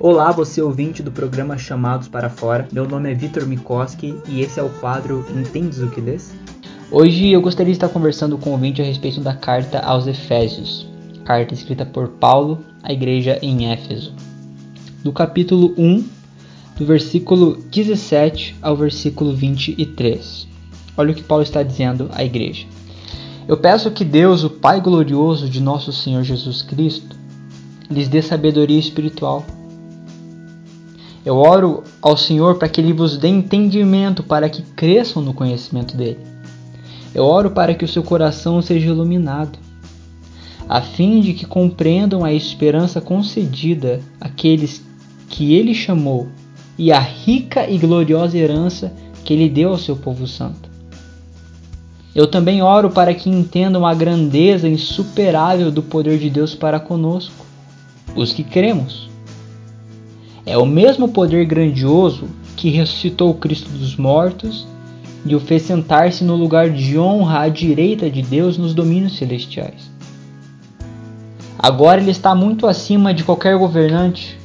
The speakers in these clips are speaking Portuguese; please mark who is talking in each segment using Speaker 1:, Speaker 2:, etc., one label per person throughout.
Speaker 1: Olá, você ouvinte do programa Chamados para Fora. Meu nome é Vitor Mikoski e esse é o quadro Entendes o que lês?
Speaker 2: Hoje eu gostaria de estar conversando com o ouvinte a respeito da carta aos Efésios, carta escrita por Paulo à igreja em Éfeso. Do capítulo 1, do versículo 17 ao versículo 23. Olha o que Paulo está dizendo à igreja. Eu peço que Deus, o Pai glorioso de nosso Senhor Jesus Cristo, lhes dê sabedoria espiritual eu oro ao Senhor para que Ele vos dê entendimento, para que cresçam no conhecimento dele. Eu oro para que o seu coração seja iluminado, a fim de que compreendam a esperança concedida àqueles que Ele chamou e a rica e gloriosa herança que Ele deu ao seu povo santo. Eu também oro para que entendam a grandeza insuperável do poder de Deus para conosco, os que cremos é o mesmo poder grandioso que ressuscitou Cristo dos mortos e o fez sentar-se no lugar de honra à direita de Deus nos domínios celestiais. Agora ele está muito acima de qualquer governante,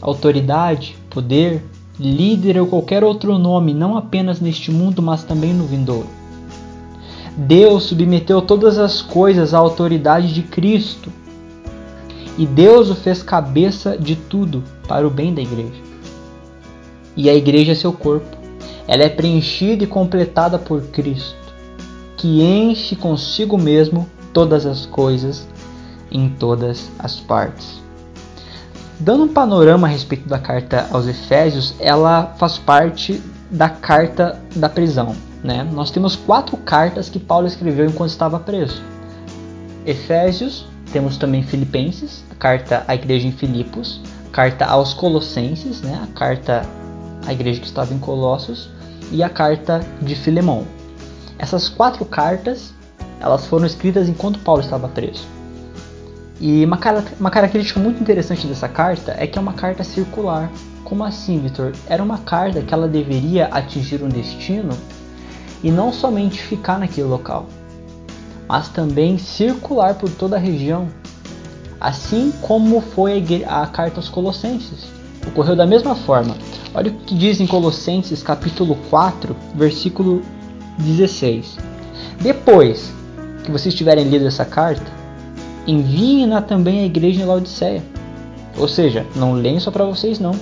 Speaker 2: autoridade, poder, líder ou qualquer outro nome, não apenas neste mundo, mas também no vindouro. Deus submeteu todas as coisas à autoridade de Cristo e Deus o fez cabeça de tudo para o bem da igreja. E a igreja é seu corpo. Ela é preenchida e completada por Cristo, que enche consigo mesmo todas as coisas em todas as partes. Dando um panorama a respeito da carta aos Efésios, ela faz parte da carta da prisão. Né? Nós temos quatro cartas que Paulo escreveu enquanto estava preso: Efésios, temos também Filipenses, a carta à igreja em Filipos, carta aos Colossenses, né, a carta à igreja que estava em Colossos, e a carta de Filemão. Essas quatro cartas elas foram escritas enquanto Paulo estava preso. E uma, uma característica muito interessante dessa carta é que é uma carta circular. Como assim, Vitor? Era uma carta que ela deveria atingir um destino e não somente ficar naquele local mas também circular por toda a região, assim como foi a carta aos Colossenses. Ocorreu da mesma forma. Olha o que diz em Colossenses capítulo 4, versículo 16. Depois que vocês tiverem lido essa carta, enviem-na também à igreja em Laodiceia. Ou seja, não leem só para vocês não.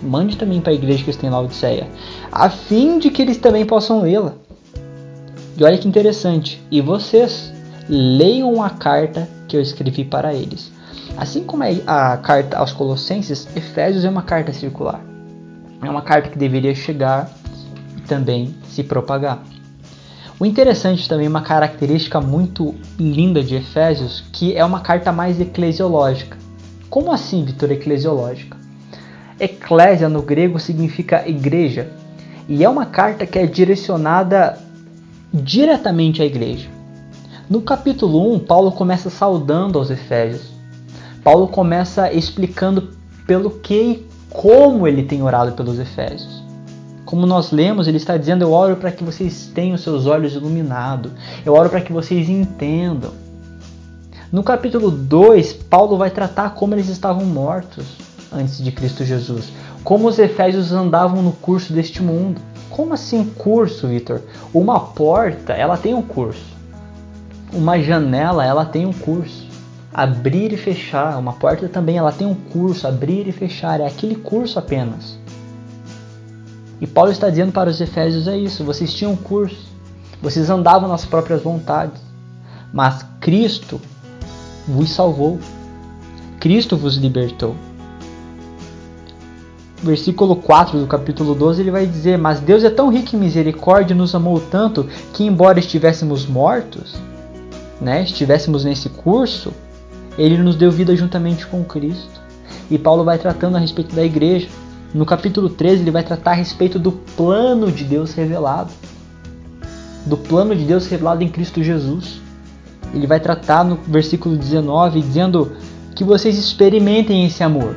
Speaker 2: Mande também para a igreja que está em Laodiceia, a fim de que eles também possam lê-la. E olha que interessante. E vocês, leiam a carta que eu escrevi para eles. Assim como é a carta aos Colossenses, Efésios é uma carta circular. É uma carta que deveria chegar e também se propagar. O interessante também, uma característica muito linda de Efésios, que é uma carta mais eclesiológica. Como assim, Vitor, eclesiológica? Eclésia no grego significa igreja, e é uma carta que é direcionada diretamente à igreja. No capítulo 1, Paulo começa saudando aos Efésios. Paulo começa explicando pelo que e como ele tem orado pelos Efésios. Como nós lemos, ele está dizendo: Eu oro para que vocês tenham seus olhos iluminados, eu oro para que vocês entendam. No capítulo 2, Paulo vai tratar como eles estavam mortos antes de Cristo Jesus, como os Efésios andavam no curso deste mundo. Como assim curso, Vitor? Uma porta, ela tem um curso uma janela ela tem um curso. Abrir e fechar, uma porta também ela tem um curso, abrir e fechar, é aquele curso apenas. E Paulo está dizendo para os Efésios é isso, vocês tinham curso, vocês andavam nas próprias vontades, mas Cristo vos salvou. Cristo vos libertou. Versículo 4 do capítulo 12 ele vai dizer: Mas Deus é tão rico em misericórdia e nos amou tanto que, embora estivéssemos mortos, né, estivéssemos nesse curso, ele nos deu vida juntamente com Cristo. E Paulo vai tratando a respeito da igreja. No capítulo 13, ele vai tratar a respeito do plano de Deus revelado. Do plano de Deus revelado em Cristo Jesus. Ele vai tratar no versículo 19, dizendo que vocês experimentem esse amor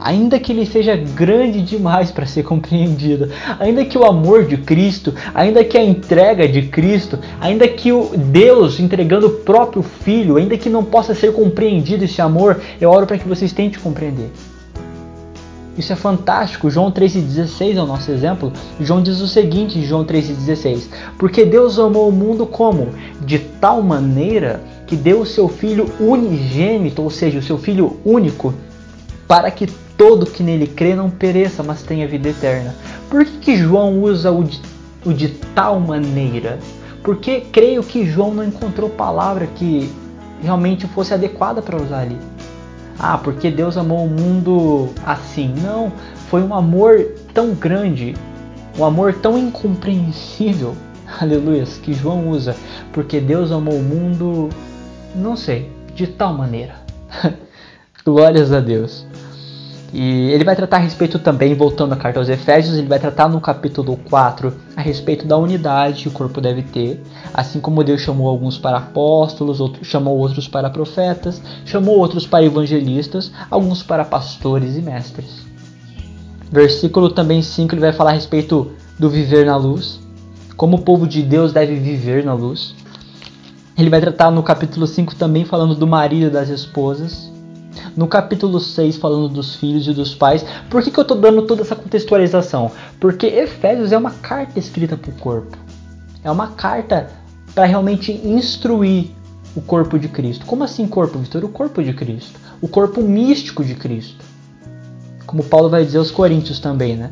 Speaker 2: ainda que ele seja grande demais para ser compreendido, ainda que o amor de Cristo, ainda que a entrega de Cristo, ainda que o Deus entregando o próprio Filho, ainda que não possa ser compreendido esse amor, eu oro para que vocês tentem compreender. Isso é fantástico. João 3,16 é o nosso exemplo. João diz o seguinte em João 3,16: Porque Deus amou o mundo como? De tal maneira que deu o seu Filho unigênito, ou seja, o seu Filho único, para que todo que nele crê não pereça, mas tenha vida eterna. Por que, que João usa o de, o de tal maneira? Porque creio que João não encontrou palavra que realmente fosse adequada para usar ali ah, porque Deus amou o mundo assim. Não, foi um amor tão grande, um amor tão incompreensível, aleluia, que João usa, porque Deus amou o mundo, não sei, de tal maneira. Glórias a Deus. E ele vai tratar a respeito também, voltando à carta aos Efésios, ele vai tratar no capítulo 4 a respeito da unidade que o corpo deve ter. Assim como Deus chamou alguns para apóstolos, outros, chamou outros para profetas, chamou outros para evangelistas, alguns para pastores e mestres. Versículo também 5 ele vai falar a respeito do viver na luz, como o povo de Deus deve viver na luz. Ele vai tratar no capítulo 5 também falando do marido e das esposas no capítulo 6, falando dos filhos e dos pais. Por que, que eu estou dando toda essa contextualização? Porque Efésios é uma carta escrita para o corpo. É uma carta para realmente instruir o corpo de Cristo. Como assim corpo, Vitor? O corpo de Cristo. O corpo místico de Cristo. Como Paulo vai dizer aos Coríntios também, né?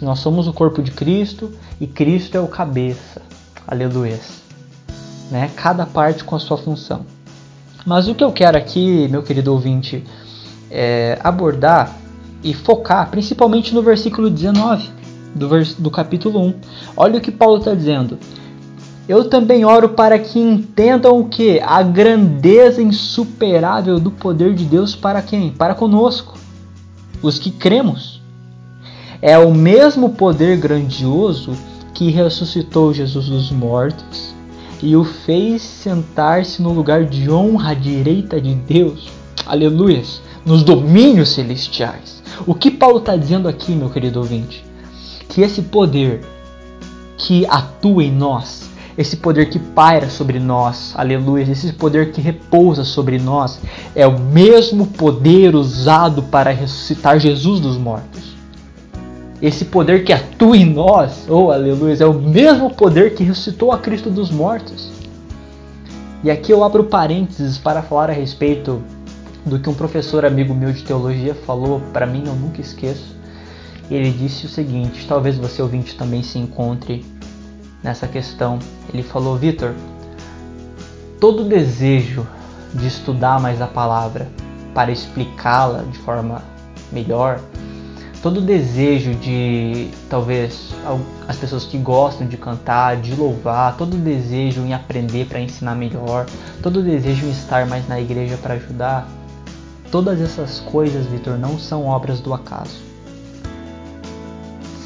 Speaker 2: Nós somos o corpo de Cristo e Cristo é o cabeça. Aleluia. Né? Cada parte com a sua função. Mas o que eu quero aqui, meu querido ouvinte, é abordar e focar principalmente no versículo 19 do, vers do capítulo 1. Olha o que Paulo está dizendo. Eu também oro para que entendam o que? A grandeza insuperável do poder de Deus para quem? Para conosco, os que cremos. É o mesmo poder grandioso que ressuscitou Jesus dos mortos e o fez sentar-se no lugar de honra à direita de Deus. Aleluias! Nos domínios celestiais. O que Paulo está dizendo aqui, meu querido ouvinte? Que esse poder que atua em nós, esse poder que paira sobre nós, aleluia, esse poder que repousa sobre nós, é o mesmo poder usado para ressuscitar Jesus dos mortos esse poder que atua em nós, oh aleluia, é o mesmo poder que ressuscitou a Cristo dos mortos. E aqui eu abro parênteses para falar a respeito do que um professor amigo meu de teologia falou para mim, eu nunca esqueço. Ele disse o seguinte: talvez você ouvinte também se encontre nessa questão. Ele falou: Vitor, todo desejo de estudar mais a palavra para explicá-la de forma melhor todo o desejo de talvez as pessoas que gostam de cantar, de louvar, todo o desejo em aprender para ensinar melhor, todo o desejo em estar mais na igreja para ajudar, todas essas coisas, Vitor, não são obras do acaso.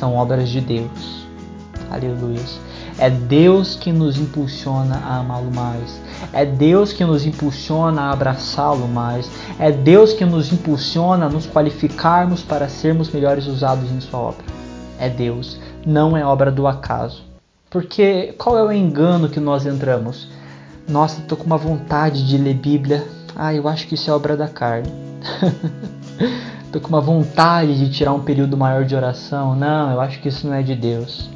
Speaker 2: São obras de Deus. Aleluia. É Deus que nos impulsiona a amá-lo mais. É Deus que nos impulsiona a abraçá-lo mais. É Deus que nos impulsiona a nos qualificarmos para sermos melhores usados em Sua obra. É Deus, não é obra do acaso. Porque qual é o engano que nós entramos? Nossa, estou com uma vontade de ler Bíblia. Ah, eu acho que isso é obra da carne. Estou com uma vontade de tirar um período maior de oração. Não, eu acho que isso não é de Deus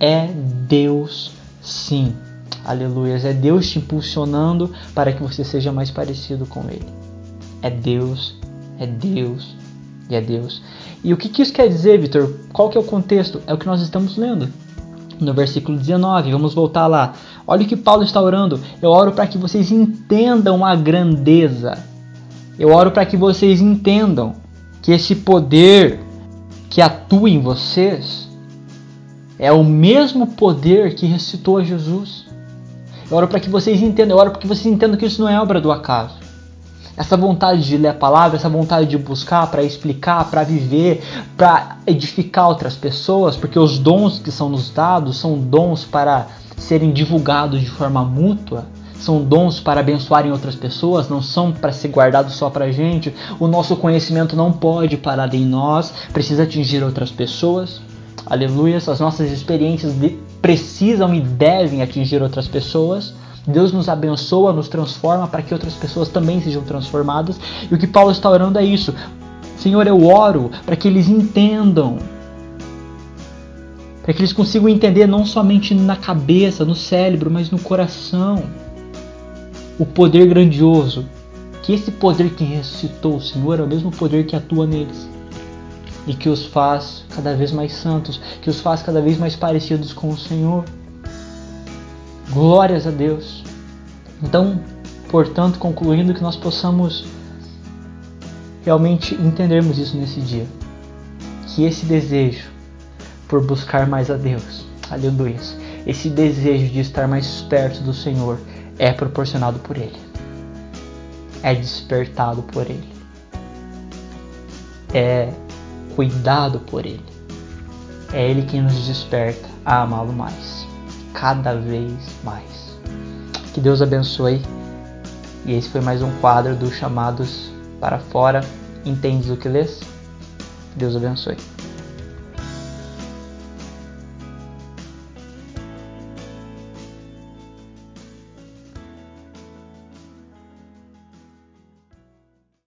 Speaker 2: é Deus sim. Aleluia. É Deus te impulsionando para que você seja mais parecido com Ele. É Deus, é Deus e é Deus. E o que, que isso quer dizer, Vitor? Qual que é o contexto? É o que nós estamos lendo. No versículo 19, vamos voltar lá. Olha o que Paulo está orando. Eu oro para que vocês entendam a grandeza. Eu oro para que vocês entendam que esse poder que atua em vocês é o mesmo poder que ressuscitou a Jesus. Eu oro para que vocês entendam, eu oro para que vocês entendam que isso não é obra do acaso. Essa vontade de ler a palavra, essa vontade de buscar para explicar, para viver, para edificar outras pessoas, porque os dons que são nos dados são dons para serem divulgados de forma mútua, são dons para abençoarem outras pessoas, não são para ser guardados só para a gente. O nosso conhecimento não pode parar em nós, precisa atingir outras pessoas. Aleluia. As nossas experiências de, precisam e devem atingir outras pessoas. Deus nos abençoa, nos transforma para que outras pessoas também sejam transformadas. E o que Paulo está orando é isso. Senhor, eu oro para que eles entendam, para que eles consigam entender não somente na cabeça, no cérebro, mas no coração o poder grandioso. Que esse poder que ressuscitou o Senhor é o mesmo poder que atua neles e que os faz cada vez mais santos, que os faz cada vez mais parecidos com o Senhor. Glórias a Deus. Então, portanto, concluindo que nós possamos realmente entendermos isso nesse dia. Que esse desejo por buscar mais a Deus, aleluia, esse desejo de estar mais perto do Senhor é proporcionado por Ele, é despertado por Ele, é cuidado por Ele. É Ele quem nos desperta a amá-lo mais, cada vez mais. Que Deus abençoe. E esse foi mais um quadro dos chamados para fora. Entendes o que lês? Deus abençoe.